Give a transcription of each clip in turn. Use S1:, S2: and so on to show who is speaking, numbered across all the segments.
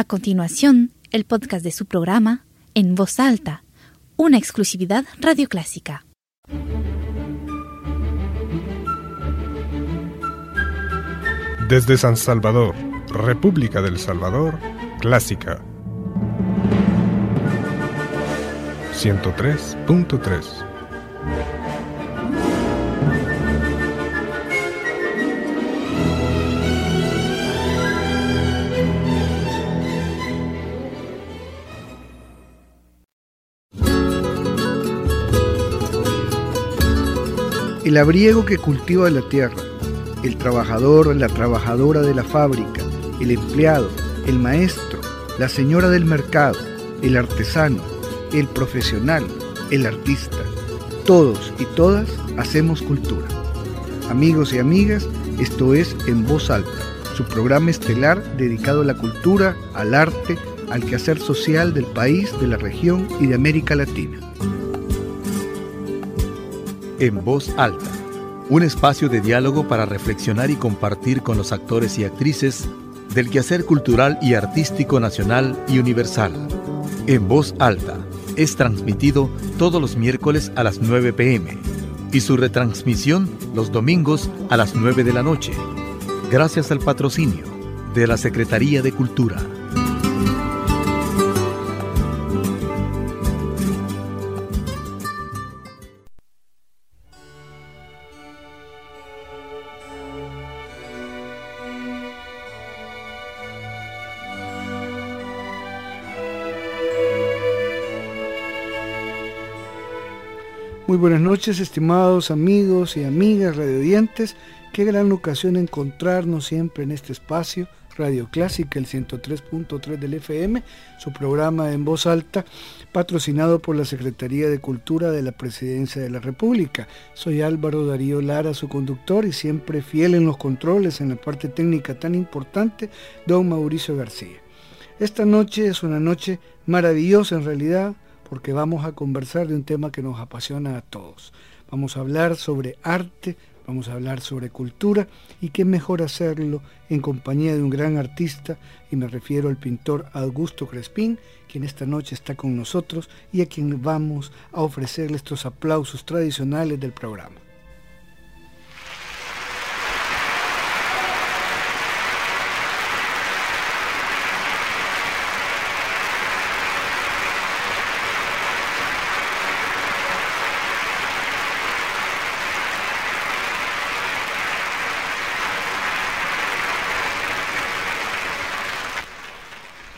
S1: A continuación, el podcast de su programa En Voz Alta, una exclusividad radioclásica.
S2: Desde San Salvador, República del Salvador, Clásica. 103.3
S3: El abriego que cultiva la tierra, el trabajador, la trabajadora de la fábrica, el empleado, el maestro, la señora del mercado, el artesano, el profesional, el artista. Todos y todas hacemos cultura. Amigos y amigas, esto es En Voz Alta, su programa estelar dedicado a la cultura, al arte, al quehacer social del país, de la región y de América Latina
S4: en voz alta, un espacio de diálogo para reflexionar y compartir con los actores y actrices del quehacer cultural y artístico nacional y universal. En voz alta es transmitido todos los miércoles a las 9 pm y su retransmisión los domingos a las 9 de la noche, gracias al patrocinio de la Secretaría de Cultura.
S3: Muy buenas noches, estimados amigos y amigas radiodientes. Qué gran ocasión encontrarnos siempre en este espacio, Radio Clásica, el 103.3 del FM, su programa en voz alta, patrocinado por la Secretaría de Cultura de la Presidencia de la República. Soy Álvaro Darío Lara, su conductor, y siempre fiel en los controles, en la parte técnica tan importante, don Mauricio García. Esta noche es una noche maravillosa en realidad, porque vamos a conversar de un tema que nos apasiona a todos. Vamos a hablar sobre arte, vamos a hablar sobre cultura y qué mejor hacerlo en compañía de un gran artista y me refiero al pintor Augusto Crespín, quien esta noche está con nosotros y a quien vamos a ofrecerle estos aplausos tradicionales del programa.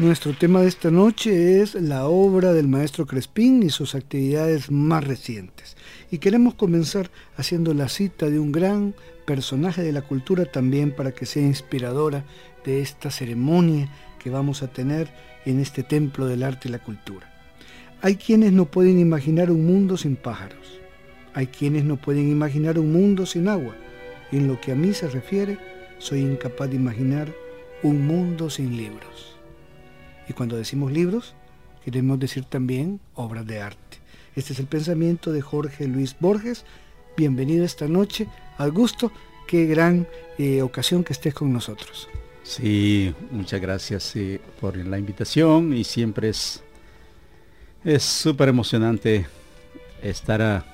S3: Nuestro tema de esta noche es la obra del maestro Crespín y sus actividades más recientes. Y queremos comenzar haciendo la cita de un gran personaje de la cultura también para que sea inspiradora de esta ceremonia que vamos a tener en este templo del arte y la cultura. Hay quienes no pueden imaginar un mundo sin pájaros. Hay quienes no pueden imaginar un mundo sin agua. Y en lo que a mí se refiere, soy incapaz de imaginar un mundo sin libros. Y cuando decimos libros, queremos decir también obras de arte. Este es el pensamiento de Jorge Luis Borges. Bienvenido esta noche. Al gusto, qué gran eh, ocasión que estés con nosotros.
S5: Sí, muchas gracias eh, por la invitación y siempre es es súper emocionante estar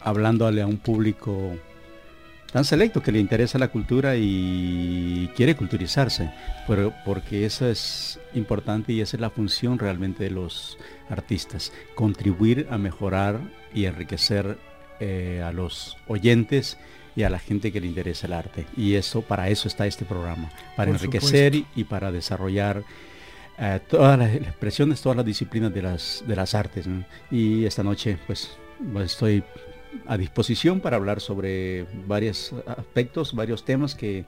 S5: hablándole a un público tan selecto que le interesa la cultura y quiere culturizarse, pero porque eso es importante y esa es la función realmente de los artistas, contribuir a mejorar y enriquecer eh, a los oyentes y a la gente que le interesa el arte. Y eso, para eso está este programa, para enriquecer y, para desarrollar eh, todas las expresiones, todas las disciplinas de las, de las artes. Y esta noche, pues, pues estoy a disposición para hablar sobre varios aspectos, varios temas que,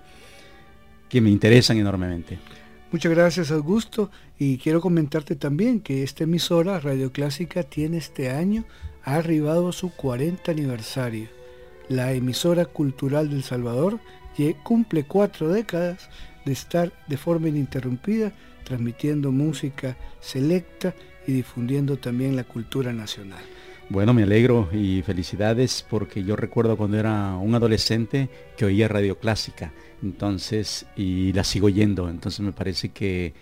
S5: que me interesan enormemente.
S3: Muchas gracias Augusto y quiero comentarte también que esta emisora Radio Clásica tiene este año, ha arribado su 40 aniversario. La emisora cultural del Salvador cumple cuatro décadas de estar de forma ininterrumpida transmitiendo música selecta y difundiendo también la cultura nacional.
S5: Bueno, me alegro y felicidades porque yo recuerdo cuando era un adolescente que oía radio clásica, entonces, y la sigo oyendo, entonces me parece que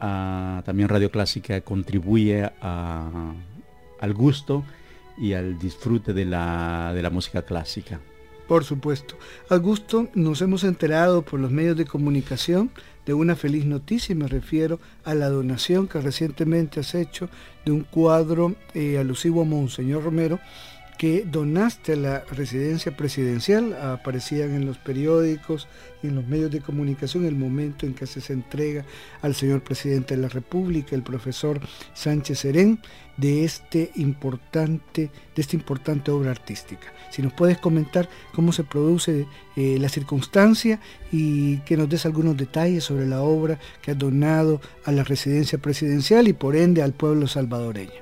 S5: también Radio Clásica contribuye al gusto y al disfrute de la, de la música clásica.
S3: Por supuesto. Augusto, nos hemos enterado por los medios de comunicación de una feliz noticia y me refiero a la donación que recientemente has hecho de un cuadro eh, alusivo a Monseñor Romero que donaste la residencia presidencial, aparecían en los periódicos y en los medios de comunicación el momento en que se entrega al señor presidente de la República, el profesor Sánchez Serén, de este importante, de esta importante obra artística. Si nos puedes comentar cómo se produce eh, la circunstancia y que nos des algunos detalles sobre la obra que has donado a la residencia presidencial y por ende al pueblo salvadoreño.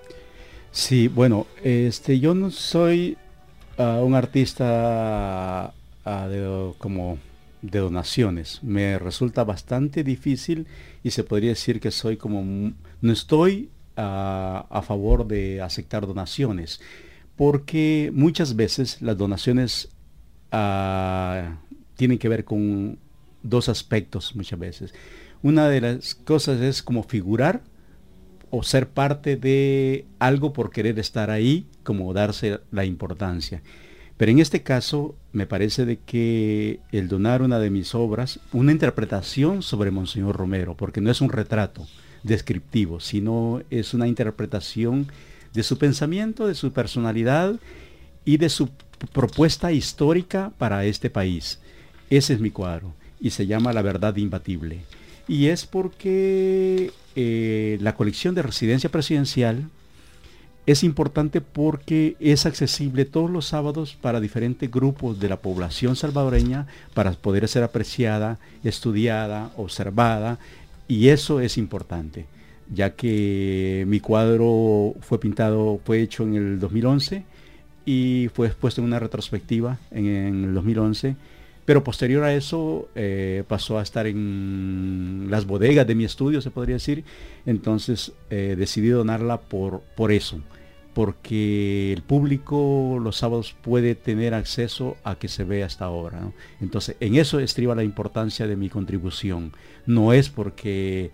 S5: Sí, bueno, este, yo no soy ah, un artista ah, de, como de donaciones. Me resulta bastante difícil y se podría decir que soy como, no estoy ah, a favor de aceptar donaciones, porque muchas veces las donaciones tienen que ver con dos aspectos muchas veces. Una de las cosas es como figurar o ser parte de algo por querer estar ahí, como darse la importancia. Pero en este caso me parece de que el donar una de mis obras, una interpretación sobre Monseñor Romero, porque no es un retrato descriptivo, sino es una interpretación de su pensamiento, de su personalidad y de su propuesta histórica para este país. Ese es mi cuadro y se llama La verdad imbatible. Y es porque eh, la colección de residencia presidencial es importante porque es accesible todos los sábados para diferentes grupos de la población salvadoreña para poder ser apreciada, estudiada, observada y eso es importante ya que mi cuadro fue pintado, fue hecho en el 2011 y fue expuesto en una retrospectiva en, en el 2011 pero posterior a eso eh, pasó a estar en las bodegas de mi estudio, se podría decir. Entonces eh, decidí donarla por, por eso, porque el público los sábados puede tener acceso a que se vea esta obra. Entonces en eso estriba la importancia de mi contribución. No es porque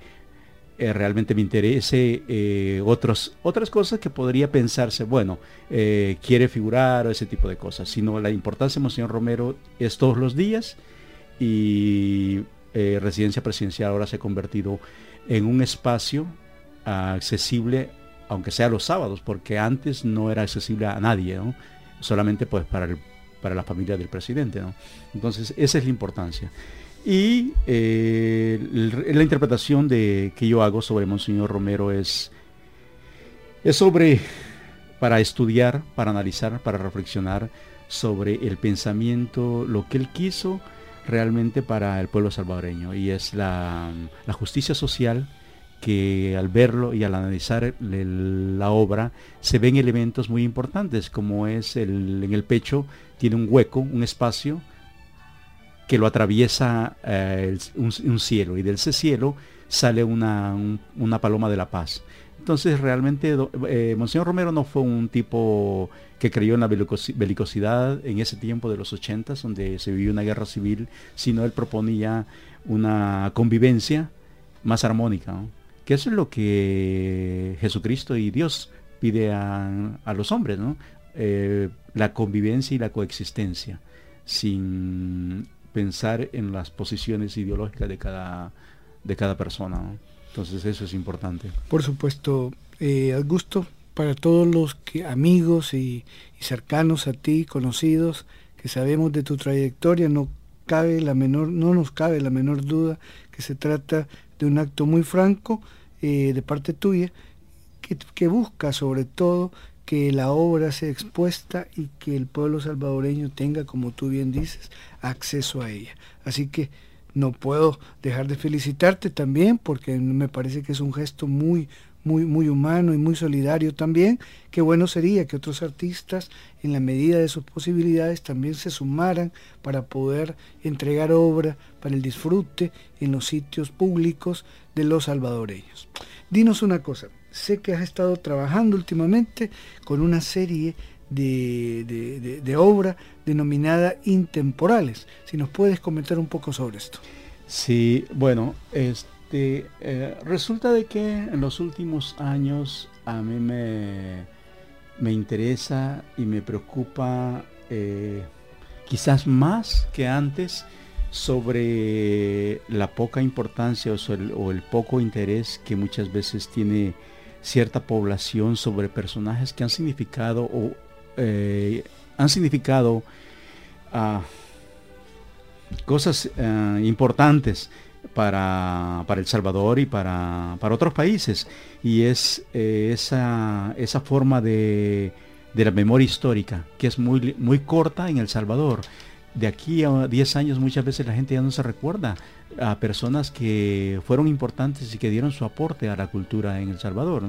S5: eh, realmente me interese eh, otros, otras cosas que podría pensarse, bueno, eh, quiere figurar o ese tipo de cosas, sino la importancia de Monseñor Romero es todos los días y Residencia Presidencial ahora se ha convertido en un espacio accesible, aunque sea los sábados, porque antes no era accesible a nadie, solamente pues para, el, para la familia del presidente. Entonces, esa es la importancia. Y eh, la interpretación de, que yo hago sobre Monseñor Romero es, es sobre, para estudiar, para analizar, para reflexionar sobre el pensamiento, lo que él quiso realmente para el pueblo salvadoreño. Y es la, justicia social que al verlo y al analizar la obra se ven elementos muy importantes, como es el, en el pecho tiene un hueco, un espacio, que lo atraviesa eh, un, cielo y de ese cielo sale una, una, paloma de la paz. Entonces realmente eh, Monseñor Romero no fue un tipo que creyó en la belicosidad en ese tiempo de los 80, donde se vivió una guerra civil, sino él proponía una convivencia más armónica, que eso es lo que Jesucristo y Dios pide a, los hombres, ¿no? Eh, la convivencia y la coexistencia, sin pensar en las posiciones ideológicas de cada, de cada persona. Entonces eso es importante.
S3: Por supuesto, eh, Augusto, para todos los amigos y, cercanos a ti, conocidos, que sabemos de tu trayectoria, no cabe la menor, no nos cabe la menor duda que se trata de un acto muy franco eh, de parte tuya, que busca sobre todo que la obra sea expuesta y que el pueblo salvadoreño tenga, como tú bien dices, acceso a ella. Así que no puedo dejar de felicitarte también porque me parece que es un gesto muy, muy, muy humano y muy solidario también. Qué bueno sería que otros artistas, en la medida de sus posibilidades, también se sumaran para poder entregar obra para el disfrute en los sitios públicos de los salvadoreños. Dinos una cosa, sé que has estado trabajando últimamente con una serie de, de, obra denominada Intemporales. Si nos puedes comentar un poco sobre esto.
S5: Sí, bueno, Este, eh, resulta de que en los últimos años a mí me, me interesa y me preocupa eh, quizás más que antes sobre la poca importancia o el, poco interés que muchas veces tiene cierta población sobre personajes que han significado o eh, han significado ah, cosas ah, importantes para, El Salvador y para, otros países. Y es eh, esa, esa forma de, de la memoria histórica, que es muy, muy corta en El Salvador de aquí a 10 años muchas veces la gente ya no se recuerda a personas que fueron importantes y que dieron su aporte a la cultura en El Salvador.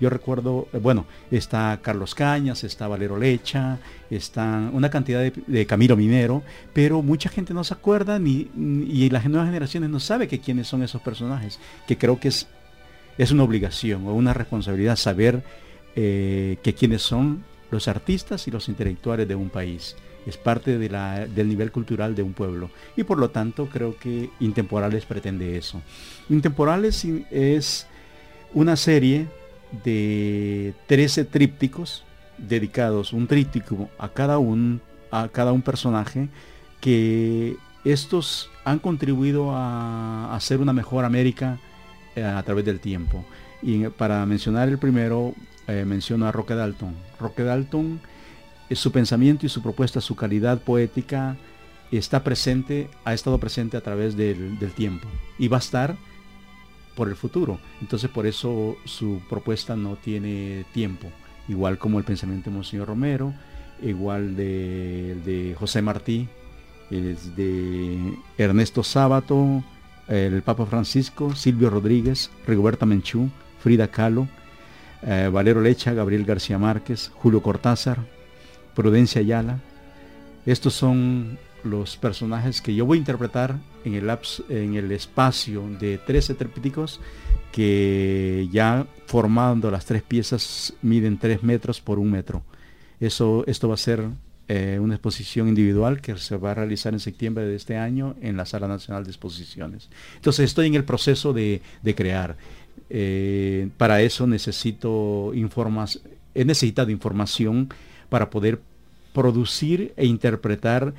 S5: Yo recuerdo, eh, bueno, está Carlos Cañas, está Valero Lecha, está una cantidad de, Camilo Minero, pero mucha gente no se acuerda ni, y las nuevas generaciones no sabe quiénes son esos personajes, que creo que es, es una obligación o una responsabilidad saber eh, quiénes son los artistas y los intelectuales de un país es parte de la, del nivel cultural de un pueblo. Y por lo tanto creo que Intemporales pretende eso. Intemporales es una serie de 13 trípticos dedicados, un tríptico a cada un, a cada un personaje que estos han contribuido a hacer una mejor América eh, a través del tiempo. Y para mencionar el primero, eh, menciono a Roque Dalton. Roque Dalton su pensamiento y su propuesta, su calidad poética está presente, ha estado presente a través del, tiempo y va a estar por el futuro. Entonces por eso su propuesta no tiene tiempo, igual como el pensamiento de Monseñor Romero, igual de, de José Martí, de Ernesto Sábato, el Papa Francisco, Silvio Rodríguez, Rigoberta Menchú, Frida Kahlo, eh, Valero Lecha, Gabriel García Márquez, Julio Cortázar, Prudencia Ayala. Estos son los personajes que yo voy a interpretar en el, en el espacio de 13 trípticos que ya formando las tres piezas miden 3 metros por un metro. Eso, esto va a ser eh, una exposición individual que se va a realizar en septiembre de este año en la Sala Nacional de Exposiciones. Entonces estoy en el proceso de, crear. Eh, para eso necesito informas, he necesitado información para poder producir e interpretar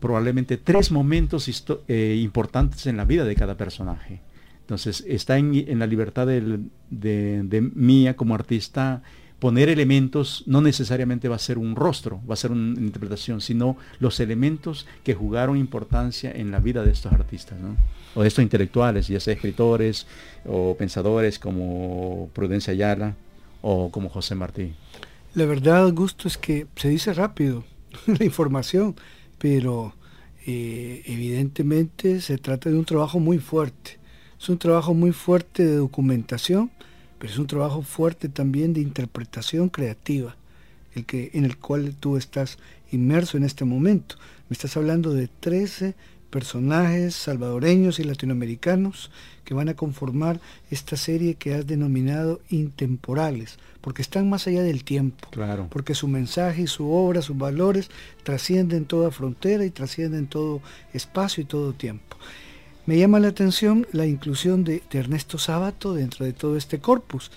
S5: probablemente tres momentos eh, importantes en la vida de cada personaje. Entonces está en, la libertad de, mía como artista poner elementos, no necesariamente va a ser un rostro, va a ser una interpretación, sino los elementos que jugaron importancia en la vida de estos artistas, o de estos intelectuales, ya sea escritores o pensadores como Prudencia Ayala o como José Martí.
S3: La verdad, Augusto, es que se dice rápido la información, pero eh, evidentemente se trata de un trabajo muy fuerte. Es un trabajo muy fuerte de documentación, pero es un trabajo fuerte también de interpretación creativa, el que, en el cual tú estás inmerso en este momento. Me estás hablando de 13 personajes salvadoreños y latinoamericanos que van a conformar esta serie que has denominado intemporales, porque están más allá del tiempo,
S5: claro.
S3: porque su mensaje y su obra, sus valores trascienden toda frontera y trascienden todo espacio y todo tiempo. Me llama la atención la inclusión de, Ernesto Sábato dentro de todo este corpus.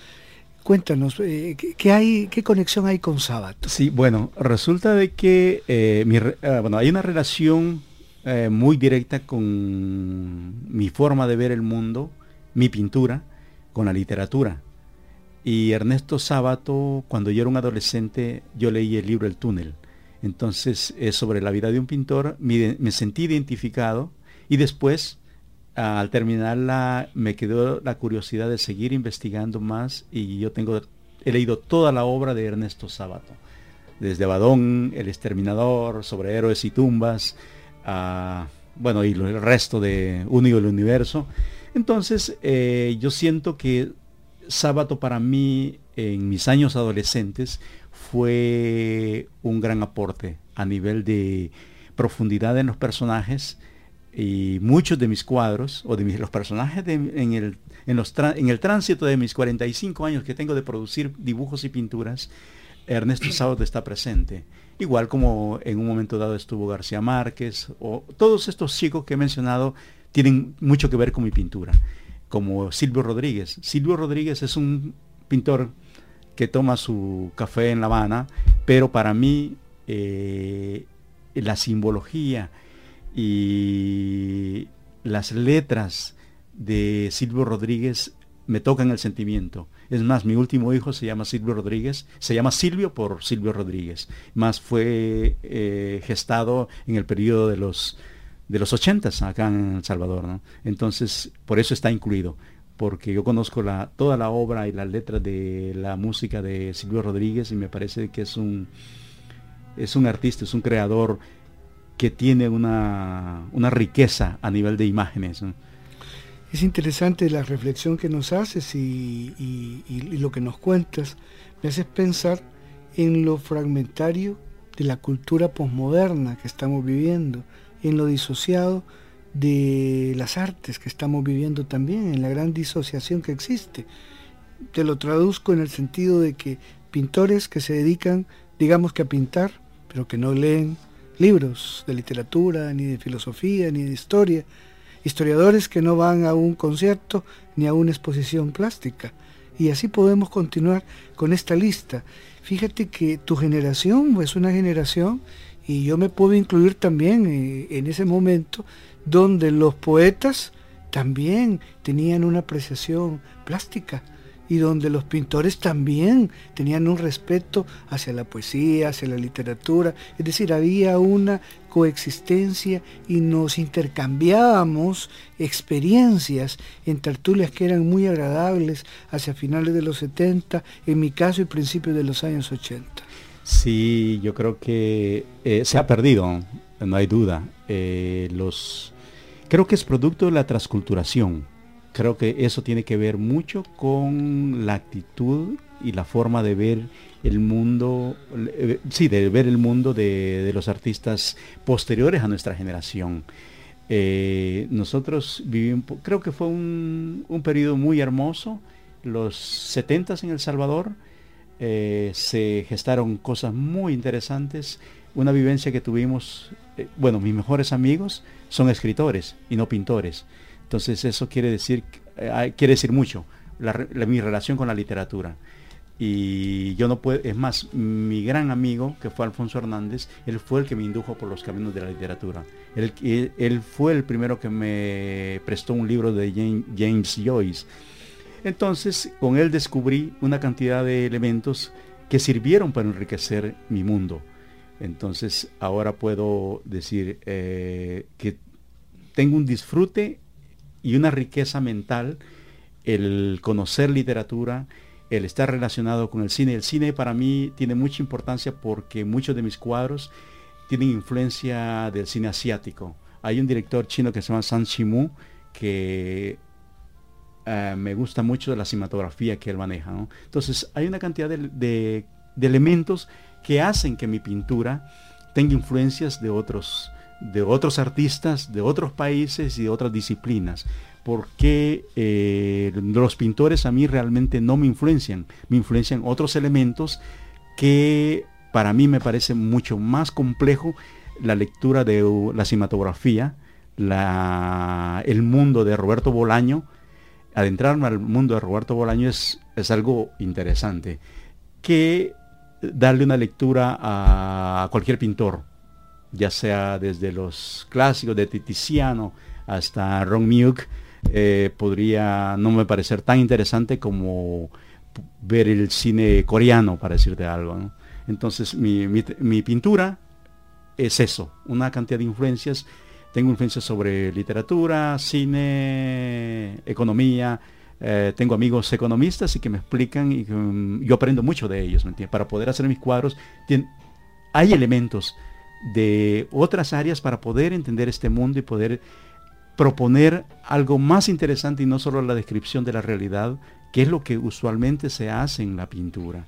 S3: Cuéntanos, eh, ¿qué, hay, ¿qué conexión hay con Sábato?
S5: Sí, bueno, resulta de que eh, ah, bueno, hay una relación eh, muy directa con mi forma de ver el mundo, mi pintura, con la literatura. Y Ernesto Sábato, cuando yo era un adolescente, yo leí el libro El túnel. Entonces, es sobre la vida de un pintor, me, sentí identificado y después, al terminarla, me quedó la curiosidad de seguir investigando más y yo tengo, he leído toda la obra de Ernesto Sábato, desde Badón, El Exterminador, sobre héroes y tumbas, bueno, y el resto de Único el Universo. Entonces, eh, yo siento que Sábado para mí en mis años adolescentes fue un gran aporte a nivel de profundidad en los personajes y muchos de mis cuadros o de mis, los personajes en, el, en, los en el tránsito de mis 45 años que tengo de producir dibujos y pinturas, Ernesto Sábado está presente igual como en un momento dado estuvo García Márquez, o todos estos chicos que he mencionado tienen mucho que ver con mi pintura. como Silvio Rodríguez. Silvio Rodríguez es un pintor que toma su café en La Habana, pero para mí eh, la simbología y las letras de Silvio Rodríguez me tocan el sentimiento. Es más, mi último hijo se llama Silvio Rodríguez, se llama Silvio por Silvio Rodríguez, más fue eh, gestado en el periodo de los de los ochentas acá en El Salvador, ¿no? Entonces, por eso está incluido, porque yo conozco la, toda la obra y las letras de la música de Silvio Rodríguez y me parece que es un, es un artista, es un creador que tiene una, una riqueza a nivel de imágenes.
S3: Es interesante la reflexión que nos haces y, lo que nos cuentas. Me haces pensar en lo fragmentario de la cultura posmoderna que estamos viviendo, en lo disociado de las artes que estamos viviendo también, en la gran disociación que existe. Te lo traduzco en el sentido de que pintores que se dedican, digamos que a pintar, pero que no leen libros de literatura, ni de filosofía, ni de historia, historiadores que no van a un concierto ni a una exposición plástica. Y así podemos continuar con esta lista. Fíjate que tu generación es una generación, y yo me puedo incluir también eh, en ese momento, donde los poetas también tenían una apreciación plástica y donde los pintores también tenían un respeto hacia la poesía, hacia la literatura, es decir, había una coexistencia y nos intercambiábamos experiencias en tertulias que eran muy agradables hacia finales de los 70, en mi caso y principios de los años 80.
S5: Sí, yo creo que eh, se ha perdido, no hay duda. Eh, los, creo que es producto de la transculturación creo que eso tiene que ver mucho con la actitud y la forma de ver el mundo, eh, sí, de ver el mundo de, los artistas posteriores a nuestra generación. Eh, nosotros vivimos, creo que fue un, periodo muy hermoso, los 70 en El Salvador, eh, se gestaron cosas muy interesantes, una vivencia que tuvimos, bueno, mis mejores amigos son escritores y no pintores. Entonces eso quiere decir, quiere decir mucho, mi relación con la literatura. Y yo no puedo, es más, mi gran amigo, que fue Alfonso Hernández, él fue el que me indujo por los caminos de la literatura. Él, él, fue el primero que me prestó un libro de James Joyce. Entonces, con él descubrí una cantidad de elementos que sirvieron para enriquecer mi mundo. Entonces, ahora puedo decir eh, que tengo un disfrute y una riqueza mental el conocer literatura, el estar relacionado con el cine. El cine para mí tiene mucha importancia porque muchos de mis cuadros tienen influencia del cine asiático. Hay un director chino que se llama San Shimu que eh, me gusta mucho de la cinematografía que él maneja. Entonces hay una cantidad de, elementos que hacen que mi pintura tenga influencias de otros de otros artistas, de otros países y de otras disciplinas. Porque eh, los pintores a mí realmente no me influencian, me influencian otros elementos que para mí me parece mucho más complejo la lectura de la cinematografía, la, el mundo de Roberto Bolaño. Adentrarme al mundo de Roberto Bolaño es, es algo interesante, que darle una lectura a cualquier pintor ya sea desde los clásicos de Titiziano hasta Ron Muke, eh, podría no me parecer tan interesante como ver el cine coreano, para decirte algo. Entonces mi, pintura es eso, una cantidad de influencias. Tengo influencias sobre literatura, cine, economía. Eh, tengo amigos economistas y que me explican y mm, yo aprendo mucho de ellos. Para poder hacer mis cuadros, hay elementos de otras áreas para poder entender este mundo y poder proponer algo más interesante y no solo la descripción de la realidad, que es lo que usualmente se hace en la pintura,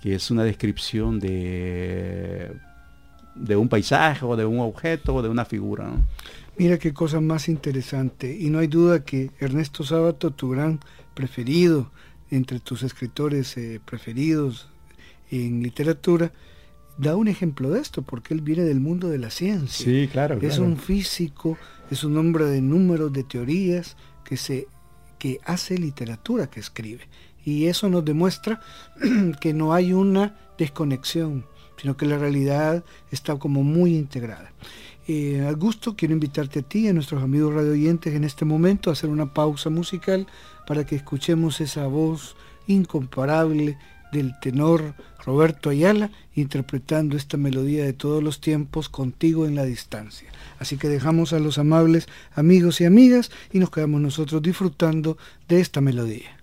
S5: que es una descripción de, de un paisaje o de un objeto o de una figura.
S3: Mira qué cosa más interesante. Y no hay duda que Ernesto Sábato, tu gran preferido, entre tus escritores eh, preferidos en literatura, da un ejemplo de esto, porque él viene del mundo de la ciencia.
S5: Sí, claro.
S3: Es un físico, es un hombre de números, de teorías, que se
S6: que hace literatura, que escribe. Y eso nos demuestra que no hay una desconexión, sino que la realidad está como muy integrada. Eh, Augusto, quiero invitarte a ti y a nuestros amigos radio oyentes en este momento a hacer una pausa musical para que escuchemos esa voz incomparable del tenor Roberto Ayala interpretando esta melodía de todos los tiempos contigo en la distancia. Así que dejamos a los amables amigos y amigas y nos quedamos nosotros disfrutando de esta melodía.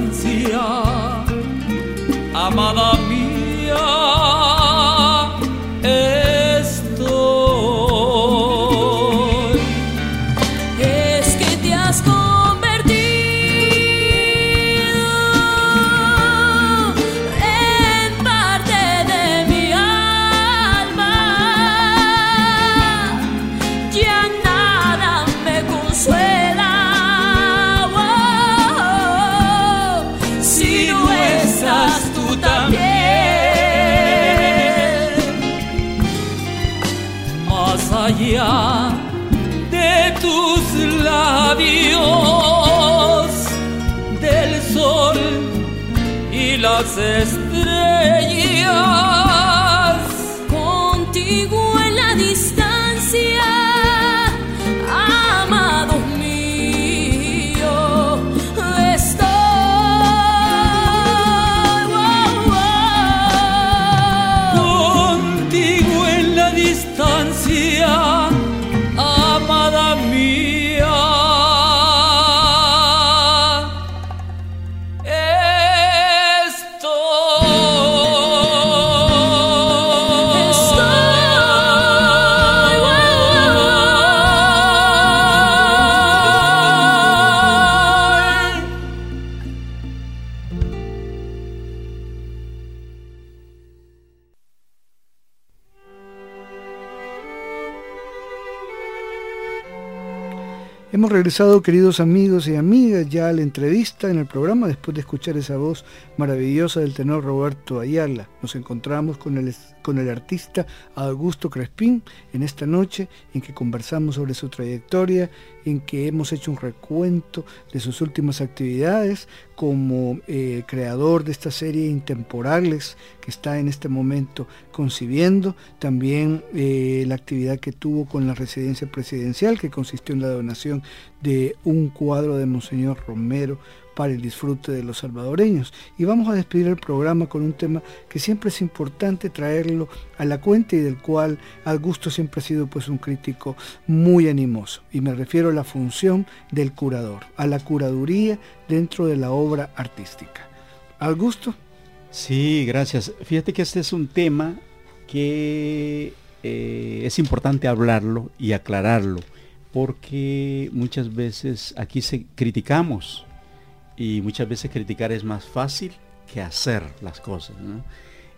S6: distancia, amada sister. Hemos regresado, queridos amigos y amigas, ya a la entrevista en el programa después de escuchar esa voz maravillosa del tenor Roberto Ayala. Nos encontramos con el, con el artista Augusto Crespín en esta noche en que conversamos sobre su trayectoria, en que hemos hecho un recuento de sus últimas actividades como eh, creador de esta serie Intemporales que está en este momento concibiendo, también eh, la actividad que tuvo con la residencia presidencial que consistió en la donación de un cuadro de Monseñor Romero
S3: para el disfrute de los salvadoreños. Y vamos a despedir el programa con un tema que siempre es importante traerlo a la cuenta y del cual Augusto siempre ha sido pues un crítico muy animoso. Y me refiero a la función del curador, a la curaduría dentro de la obra artística. Augusto.
S5: Sí, gracias. Fíjate que este es un tema que eh, es importante hablarlo y aclararlo, porque muchas veces aquí se criticamos y muchas veces criticar es más fácil que hacer las cosas.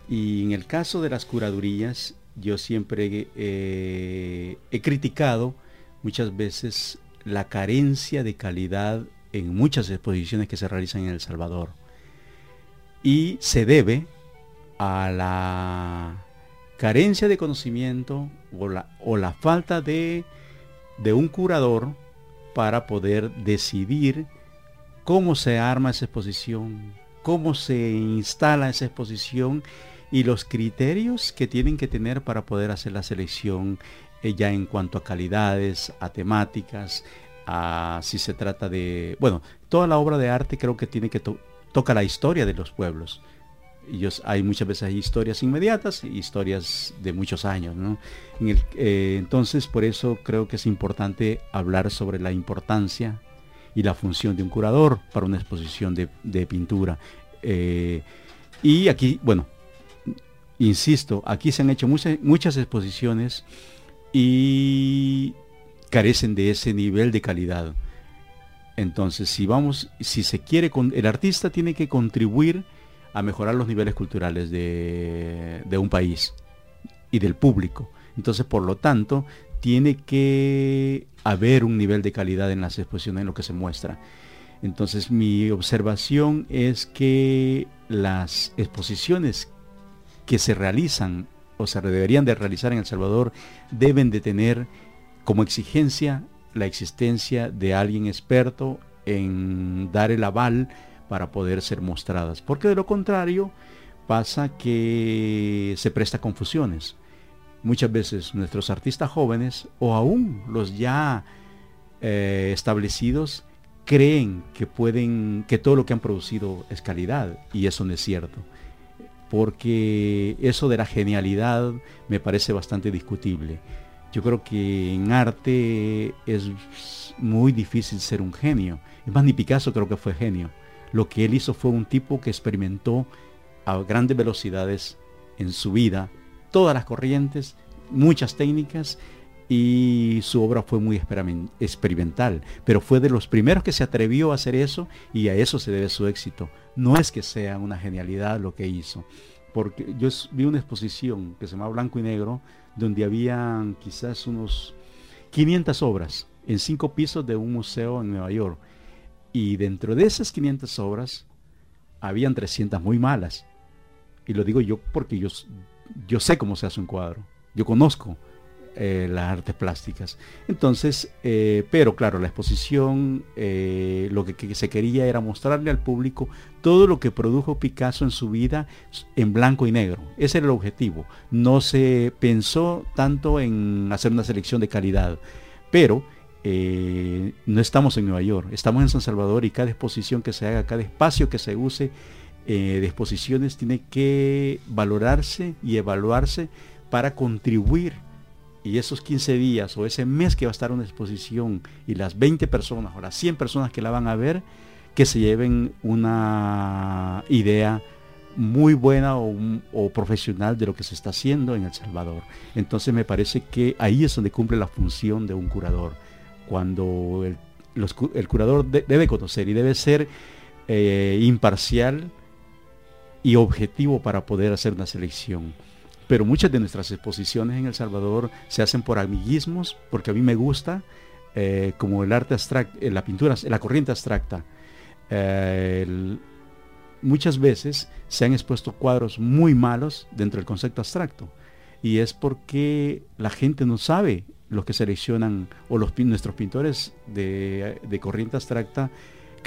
S5: Y en el caso de las curadurías, yo siempre eh, he criticado muchas veces la carencia de calidad en muchas exposiciones que se realizan en El Salvador. Y se debe a la carencia de conocimiento o la, o la falta de, de un curador para poder decidir cómo se arma esa exposición, cómo se instala esa exposición y los criterios que tienen que tener para poder hacer la selección eh, ya en cuanto a calidades, a temáticas, a si se trata de, bueno, toda la obra de arte creo que tiene que toca la historia de los pueblos. Hay muchas veces historias inmediatas historias de muchos años. Eh, entonces, por eso creo que es importante hablar sobre la importancia y la función de un curador para una exposición de, pintura. Eh, y aquí, bueno, insisto, aquí se han hecho muchas, muchas exposiciones y carecen de ese nivel de calidad. Entonces, si vamos, si se quiere, el artista tiene que contribuir a mejorar los niveles culturales de un país y del público. Entonces, por lo tanto, tiene que haber un nivel de calidad en las exposiciones, en lo que se muestra. Entonces mi observación es que las exposiciones que se realizan o se deberían de realizar en El Salvador deben de tener como exigencia la existencia de alguien experto en dar el aval para poder ser mostradas. Porque de lo contrario pasa que se presta confusiones muchas veces nuestros artistas jóvenes o aún los ya eh, establecidos creen que pueden, que todo lo que han producido es calidad y eso no es cierto. Porque eso de la genialidad me parece bastante discutible. Yo creo que en arte es muy difícil ser un genio. Es más, ni Picasso creo que fue genio. Lo que él hizo fue un tipo que experimentó a grandes velocidades en su vida todas las corrientes, muchas técnicas y su obra fue muy experimental, pero fue de los primeros que se atrevió a hacer eso y a eso se debe su éxito. No es que sea una genialidad lo que hizo, porque yo vi una exposición que se llama Blanco y Negro, donde habían quizás unos 500 obras en cinco pisos de un museo en Nueva York. Y dentro de esas 500 obras, habían 300 muy malas. Y lo digo yo porque yo, yo sé cómo se hace un cuadro, yo conozco eh, las artes plásticas. Entonces, eh, pero claro, la exposición eh, lo que, se quería era mostrarle al público todo lo que produjo Picasso en su vida en blanco y negro. Ese era el objetivo. No se pensó tanto en hacer una selección de calidad, pero no estamos en Nueva York, estamos en San Salvador y cada exposición que se haga, cada espacio que se use, eh, de exposiciones tiene que valorarse y evaluarse para contribuir. Y esos 15 días o ese mes que va a estar una exposición y las 20 personas o las 100 personas que la van a ver, que se lleven una idea muy buena o, profesional de lo que se está haciendo en El Salvador. Entonces me parece que ahí es donde cumple la función de un curador. Cuando el, curador debe conocer y debe ser eh, imparcial y objetivo para poder hacer una selección. Pero muchas de nuestras exposiciones en El Salvador se hacen por amiguismos, porque a mí me gusta, eh, como el arte abstracto, eh, la pintura, la corriente abstracta. Eh, muchas veces se han expuesto cuadros muy malos dentro del concepto abstracto. Y es porque la gente no sabe lo que seleccionan, o los, nuestros pintores de, de corriente abstracta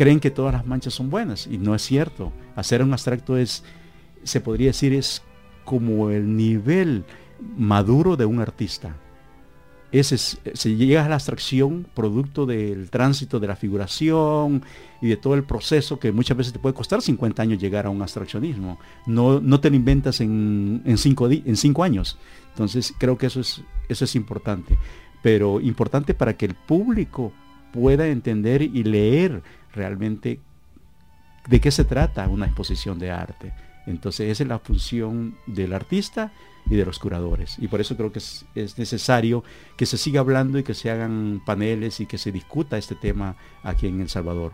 S5: creen que todas las manchas son buenas y no es cierto. Hacer un abstracto es, se podría decir, es como el nivel maduro de un artista. ese se llega a la abstracción producto del tránsito de la figuración y de todo el proceso que muchas veces te puede costar 50 años llegar a un abstraccionismo. No, no te lo inventas en, en, cinco, en cinco años. Entonces creo que eso es, eso es importante. Pero importante para que el público pueda entender y leer realmente de qué se trata una exposición de arte. Entonces esa es la función del artista y de los curadores. Y por eso creo que es, necesario que se siga hablando y que se hagan paneles y que se discuta este tema aquí en El Salvador.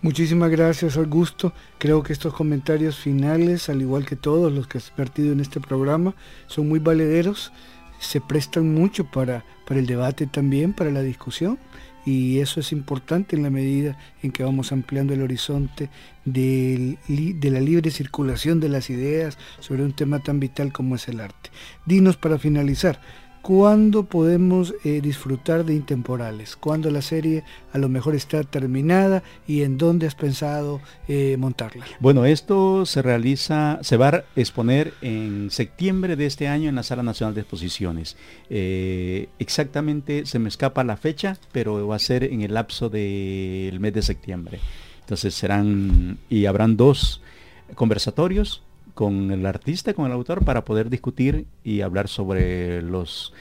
S3: Muchísimas gracias Augusto. Creo que estos comentarios finales, al igual que todos los que has partido en este programa, son muy valederos, se prestan mucho para, para el debate también, para la discusión y eso es importante en la medida en que vamos ampliando el horizonte de, la libre circulación de las ideas sobre un tema tan vital como es el arte. Dinos para finalizar, ¿Cuándo podemos eh, disfrutar de Intemporales? ¿Cuándo la serie a lo mejor está terminada y en dónde has pensado eh, montarla?
S5: Bueno, esto se realiza, se va a exponer en septiembre de este año en la Sala Nacional de Exposiciones. Eh, exactamente se me escapa la fecha, pero va a ser en el lapso del mes de septiembre. Entonces serán y habrán dos conversatorios con el artista, con el autor, para poder discutir y hablar sobre los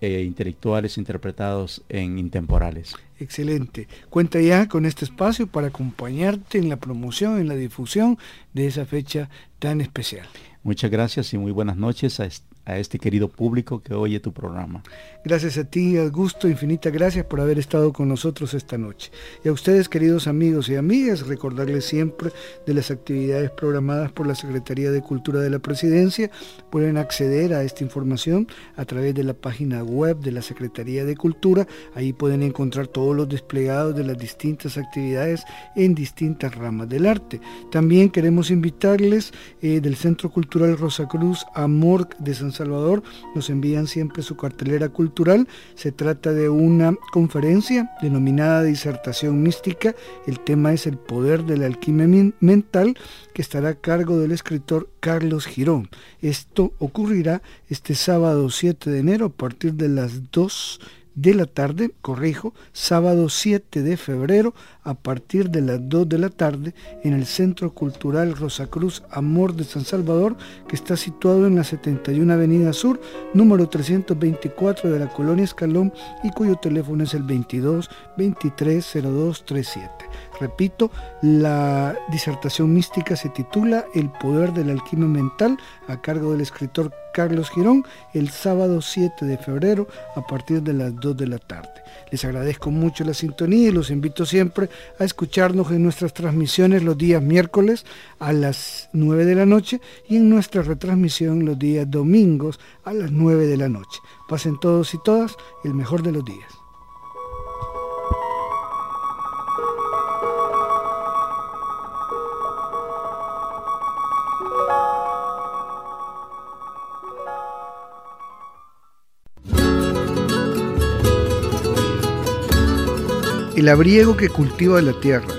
S5: eh, intelectuales interpretados en intemporales.
S3: Excelente. Cuenta ya con este espacio para acompañarte en la promoción, en la difusión de esa fecha tan especial.
S5: Muchas gracias y muy buenas noches a, a este querido público que oye tu programa.
S3: Gracias a ti, Augusto, infinita gracias por haber estado con nosotros esta noche. Y a ustedes, queridos amigos y amigas, recordarles siempre de las actividades programadas por la Secretaría de Cultura de la Presidencia. Pueden acceder a esta información a través de la página web de la Secretaría de Cultura. Ahí pueden encontrar todos los desplegados de las distintas actividades en distintas ramas del arte. También queremos invitarles eh, del Centro Cultural Rosa Cruz Amor de San Salvador. Nos envían siempre su cartelera cultural. Se trata de una conferencia denominada Disertación Mística. El tema es el poder de la alquimia mental que estará a cargo del escritor Carlos Girón. Esto ocurrirá este sábado 7 de enero a partir de las 2 de la tarde, corrijo, sábado 7 de febrero a partir de las 2 de la tarde en el Centro Cultural Rosacruz Amor de San Salvador, que está situado en la 71 Avenida Sur, número 324 de la Colonia Escalón y cuyo teléfono es el 22 23 02 37. Repito, la disertación mística se titula El poder de la alquimia mental a cargo del escritor Carlos Girón el sábado 7 de febrero a partir de las 2 de la tarde. Les agradezco mucho la sintonía y los invito siempre a escucharnos en nuestras transmisiones los días miércoles a las 9 de la noche y en nuestra retransmisión los días domingos a las 9 de la noche. Pasen todos y todas el mejor de los días. El abriego que cultiva la tierra,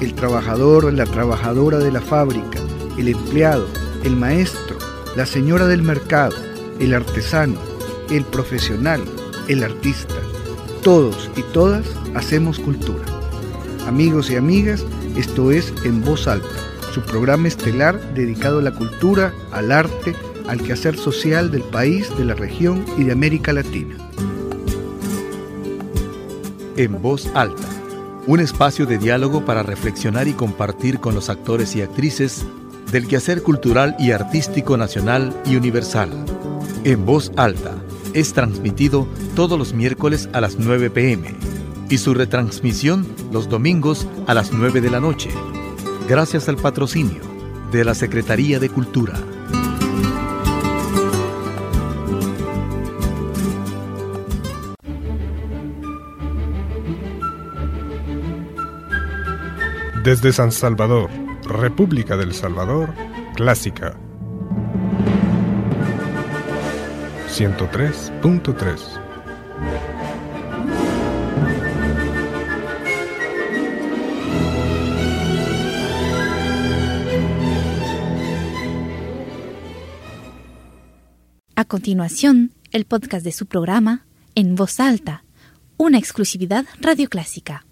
S3: el trabajador, la trabajadora de la fábrica, el empleado, el maestro, la señora del mercado, el artesano, el profesional, el artista. Todos y todas hacemos cultura. Amigos y amigas, esto es En Voz Alta, su programa estelar dedicado a la cultura, al arte, al quehacer social del país, de la región y de América Latina
S4: en voz alta, un espacio de diálogo para reflexionar y compartir con los actores y actrices del quehacer cultural y artístico nacional y universal. En voz alta es transmitido todos los miércoles a las 9 pm y su retransmisión los domingos a las 9 de la noche, gracias al patrocinio de la Secretaría de Cultura.
S2: Desde San Salvador, República del Salvador, Clásica 103.3
S1: A continuación, el podcast de su programa en voz alta, una exclusividad radioclásica.